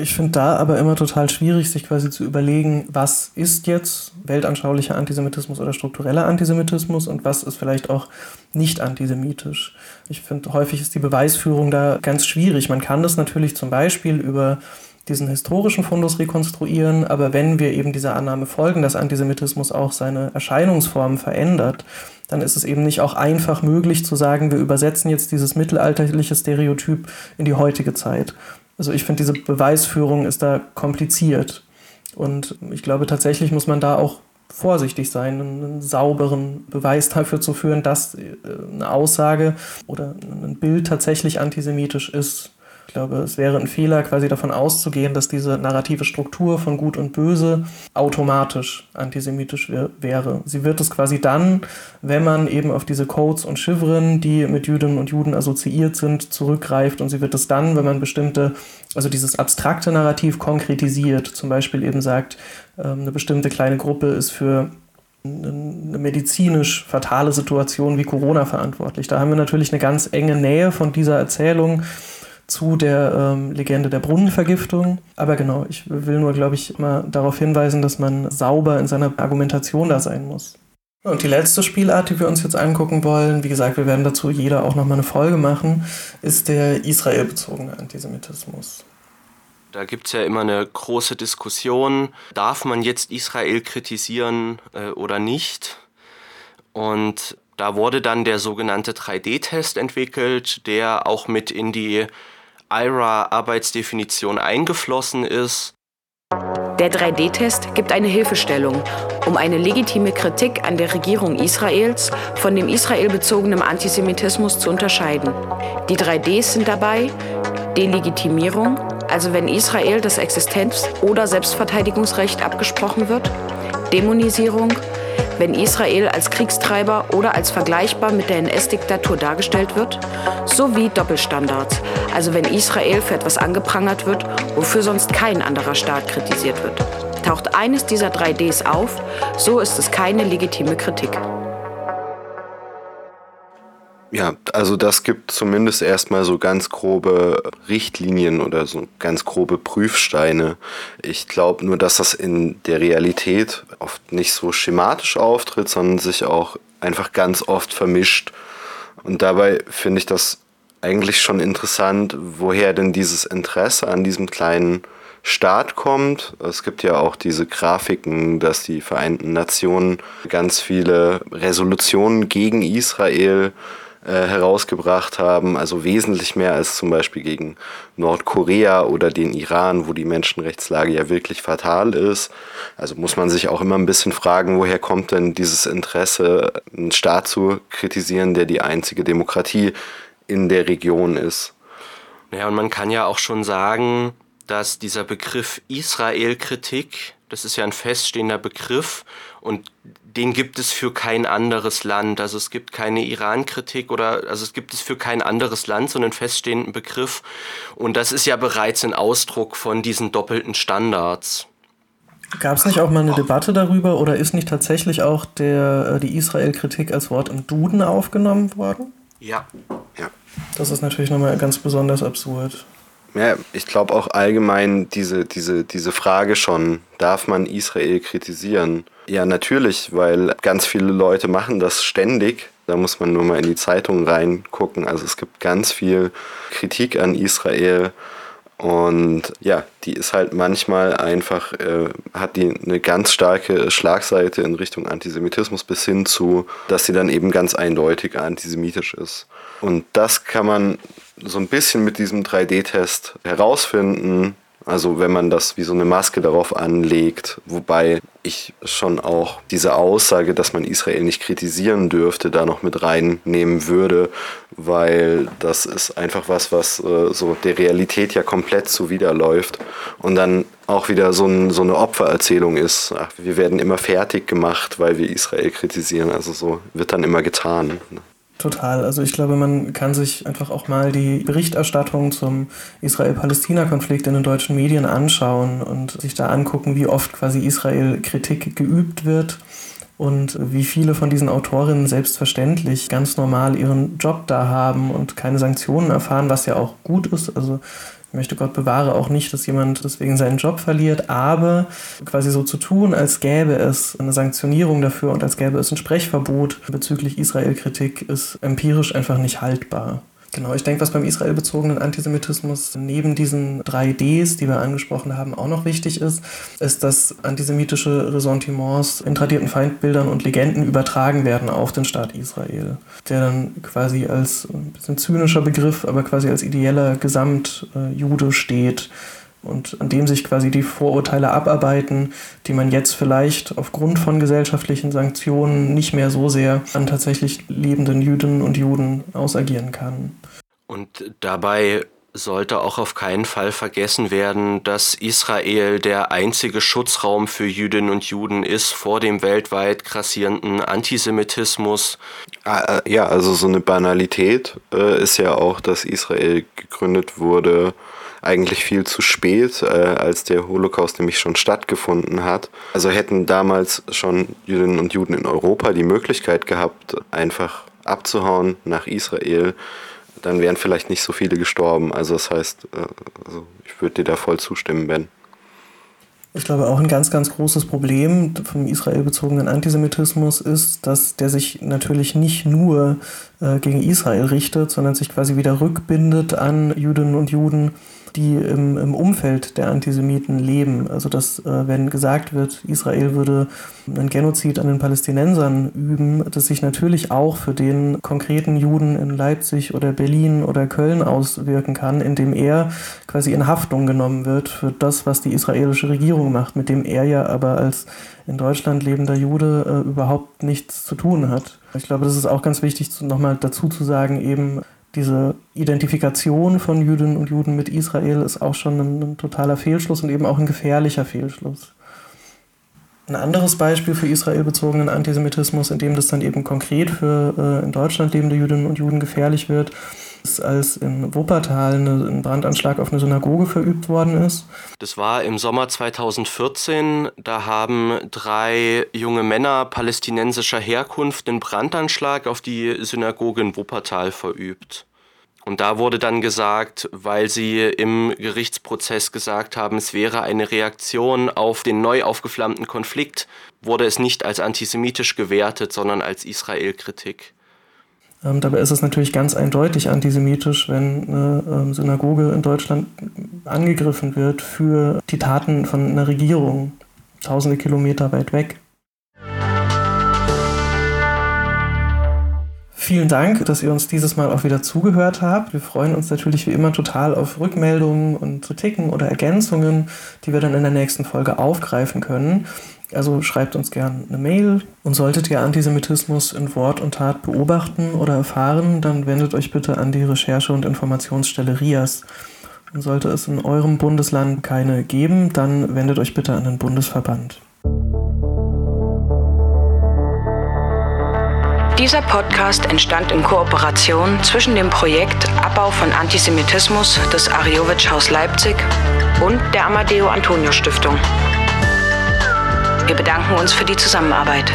Ich finde da aber immer total schwierig, sich quasi zu überlegen, was ist jetzt weltanschaulicher Antisemitismus oder struktureller Antisemitismus und was ist vielleicht auch nicht antisemitisch. Ich finde, häufig ist die Beweisführung da ganz schwierig. Man kann das natürlich zum Beispiel über diesen historischen Fundus rekonstruieren, aber wenn wir eben dieser Annahme folgen, dass Antisemitismus auch seine Erscheinungsformen verändert, dann ist es eben nicht auch einfach möglich zu sagen, wir übersetzen jetzt dieses mittelalterliche Stereotyp in die heutige Zeit. Also ich finde, diese Beweisführung ist da kompliziert. Und ich glaube, tatsächlich muss man da auch vorsichtig sein, einen sauberen Beweis dafür zu führen, dass äh, eine Aussage oder ein Bild tatsächlich antisemitisch ist. Ich glaube, es wäre ein Fehler, quasi davon auszugehen, dass diese narrative Struktur von Gut und Böse automatisch antisemitisch wäre. Sie wird es quasi dann, wenn man eben auf diese Codes und Chiffren, die mit Jüdinnen und Juden assoziiert sind, zurückgreift. Und sie wird es dann, wenn man bestimmte, also dieses abstrakte Narrativ konkretisiert, zum Beispiel eben sagt, ähm, eine bestimmte kleine Gruppe ist für eine medizinisch fatale Situation wie Corona verantwortlich. Da haben wir natürlich eine ganz enge Nähe von dieser Erzählung zu der ähm, Legende der Brunnenvergiftung. Aber genau, ich will nur, glaube ich, immer darauf hinweisen, dass man sauber in seiner Argumentation da sein muss. Und die letzte Spielart, die wir uns jetzt angucken wollen, wie gesagt, wir werden dazu jeder auch nochmal eine Folge machen, ist der israelbezogene Antisemitismus. Da gibt es ja immer eine große Diskussion, darf man jetzt Israel kritisieren äh, oder nicht? Und da wurde dann der sogenannte 3D-Test entwickelt, der auch mit in die IRA-Arbeitsdefinition eingeflossen ist. Der 3D-Test gibt eine Hilfestellung, um eine legitime Kritik an der Regierung Israels von dem israelbezogenen Antisemitismus zu unterscheiden. Die 3Ds sind dabei Delegitimierung, also wenn Israel das Existenz- oder Selbstverteidigungsrecht abgesprochen wird, Dämonisierung, wenn Israel als Kriegstreiber oder als vergleichbar mit der NS-Diktatur dargestellt wird, sowie Doppelstandards, also wenn Israel für etwas angeprangert wird, wofür sonst kein anderer Staat kritisiert wird. Taucht eines dieser drei Ds auf, so ist es keine legitime Kritik. Ja, also das gibt zumindest erstmal so ganz grobe Richtlinien oder so ganz grobe Prüfsteine. Ich glaube nur, dass das in der Realität oft nicht so schematisch auftritt, sondern sich auch einfach ganz oft vermischt. Und dabei finde ich das eigentlich schon interessant, woher denn dieses Interesse an diesem kleinen Staat kommt. Es gibt ja auch diese Grafiken, dass die Vereinten Nationen ganz viele Resolutionen gegen Israel herausgebracht haben, also wesentlich mehr als zum Beispiel gegen Nordkorea oder den Iran, wo die Menschenrechtslage ja wirklich fatal ist. Also muss man sich auch immer ein bisschen fragen, woher kommt denn dieses Interesse, einen Staat zu kritisieren, der die einzige Demokratie in der Region ist. Ja, und man kann ja auch schon sagen, dass dieser Begriff Israel-Kritik, das ist ja ein feststehender Begriff und den gibt es für kein anderes Land. Also es gibt keine Iran-Kritik oder also es gibt es für kein anderes Land, so einen feststehenden Begriff. Und das ist ja bereits ein Ausdruck von diesen doppelten Standards. Gab es nicht auch mal eine Debatte darüber oder ist nicht tatsächlich auch der, äh, die Israel-Kritik als Wort im Duden aufgenommen worden? Ja. ja. Das ist natürlich nochmal ganz besonders absurd. Ja, ich glaube auch allgemein diese, diese, diese Frage schon, darf man Israel kritisieren? Ja, natürlich, weil ganz viele Leute machen das ständig. Da muss man nur mal in die Zeitung reingucken. Also es gibt ganz viel Kritik an Israel. Und ja, die ist halt manchmal einfach, äh, hat die eine ganz starke Schlagseite in Richtung Antisemitismus bis hin zu, dass sie dann eben ganz eindeutig antisemitisch ist. Und das kann man so ein bisschen mit diesem 3D-Test herausfinden. Also wenn man das wie so eine Maske darauf anlegt, wobei ich schon auch diese Aussage, dass man Israel nicht kritisieren dürfte, da noch mit reinnehmen würde, weil das ist einfach was, was äh, so der Realität ja komplett zuwiderläuft und dann auch wieder so, ein, so eine Opfererzählung ist. Ach, wir werden immer fertig gemacht, weil wir Israel kritisieren. Also so wird dann immer getan. Total. Also ich glaube, man kann sich einfach auch mal die Berichterstattung zum Israel-Palästina-Konflikt in den deutschen Medien anschauen und sich da angucken, wie oft quasi Israel-Kritik geübt wird und wie viele von diesen Autorinnen selbstverständlich ganz normal ihren Job da haben und keine Sanktionen erfahren, was ja auch gut ist. Also möchte Gott bewahre auch nicht, dass jemand deswegen seinen Job verliert, aber quasi so zu tun, als gäbe es eine Sanktionierung dafür und als gäbe es ein Sprechverbot bezüglich Israel-Kritik, ist empirisch einfach nicht haltbar. Genau, ich denke, was beim israelbezogenen Antisemitismus neben diesen drei Ds, die wir angesprochen haben, auch noch wichtig ist, ist, dass antisemitische Ressentiments in tradierten Feindbildern und Legenden übertragen werden auf den Staat Israel, der dann quasi als ein bisschen zynischer Begriff, aber quasi als ideeller Gesamtjude steht und an dem sich quasi die Vorurteile abarbeiten, die man jetzt vielleicht aufgrund von gesellschaftlichen Sanktionen nicht mehr so sehr an tatsächlich lebenden Jüdinnen und Juden ausagieren kann. Und dabei sollte auch auf keinen Fall vergessen werden, dass Israel der einzige Schutzraum für Jüdinnen und Juden ist vor dem weltweit grassierenden Antisemitismus. Ah, äh, ja, also so eine Banalität äh, ist ja auch, dass Israel gegründet wurde eigentlich viel zu spät, äh, als der Holocaust nämlich schon stattgefunden hat. Also hätten damals schon Jüdinnen und Juden in Europa die Möglichkeit gehabt, einfach abzuhauen nach Israel, dann wären vielleicht nicht so viele gestorben. Also das heißt, äh, also ich würde dir da voll zustimmen, Ben. Ich glaube, auch ein ganz, ganz großes Problem vom israelbezogenen Antisemitismus ist, dass der sich natürlich nicht nur äh, gegen Israel richtet, sondern sich quasi wieder rückbindet an Jüdinnen und Juden, die im, im Umfeld der Antisemiten leben. Also dass, äh, wenn gesagt wird, Israel würde einen Genozid an den Palästinensern üben, das sich natürlich auch für den konkreten Juden in Leipzig oder Berlin oder Köln auswirken kann, indem er quasi in Haftung genommen wird für das, was die israelische Regierung macht, mit dem er ja aber als in Deutschland lebender Jude äh, überhaupt nichts zu tun hat. Ich glaube, das ist auch ganz wichtig, nochmal dazu zu sagen, eben diese Identifikation von Jüdinnen und Juden mit Israel ist auch schon ein, ein, totaler Fehlschluss und eben auch ein gefährlicher Fehlschluss. Ein anderes Beispiel für israelbezogenen Antisemitismus, in dem das dann eben konkret für äh, in Deutschland lebende Jüdinnen und Juden gefährlich wird, ist, als in Wuppertal ein Brandanschlag auf eine Synagoge verübt worden ist. Das war im Sommer 2014. Da haben drei junge Männer palästinensischer Herkunft den Brandanschlag auf die Synagoge in Wuppertal verübt. Und da wurde dann gesagt, weil sie im Gerichtsprozess gesagt haben, es wäre eine Reaktion auf den neu aufgeflammten Konflikt, wurde es nicht als antisemitisch gewertet, sondern als Israel-Kritik. Ähm, dabei ist es natürlich ganz eindeutig antisemitisch, wenn eine ähm, Synagoge in Deutschland angegriffen wird für die Taten von einer Regierung, tausende Kilometer weit weg. Vielen Dank, dass ihr uns dieses Mal auch wieder zugehört habt. Wir freuen uns natürlich wie immer total auf Rückmeldungen und Kritiken oder Ergänzungen, die wir dann in der nächsten Folge aufgreifen können. Also schreibt uns gerne eine Mail und solltet ihr Antisemitismus in Wort und Tat beobachten oder erfahren, dann wendet euch bitte an die Recherche- und Informationsstelle RIAS. Und sollte es in eurem Bundesland keine geben, dann wendet euch bitte an den Bundesverband. Dieser Podcast entstand in Kooperation zwischen dem Projekt Abbau von Antisemitismus des Ariowitsch Haus Leipzig und der Amadeo Antonio Stiftung. Wir bedanken uns für die Zusammenarbeit.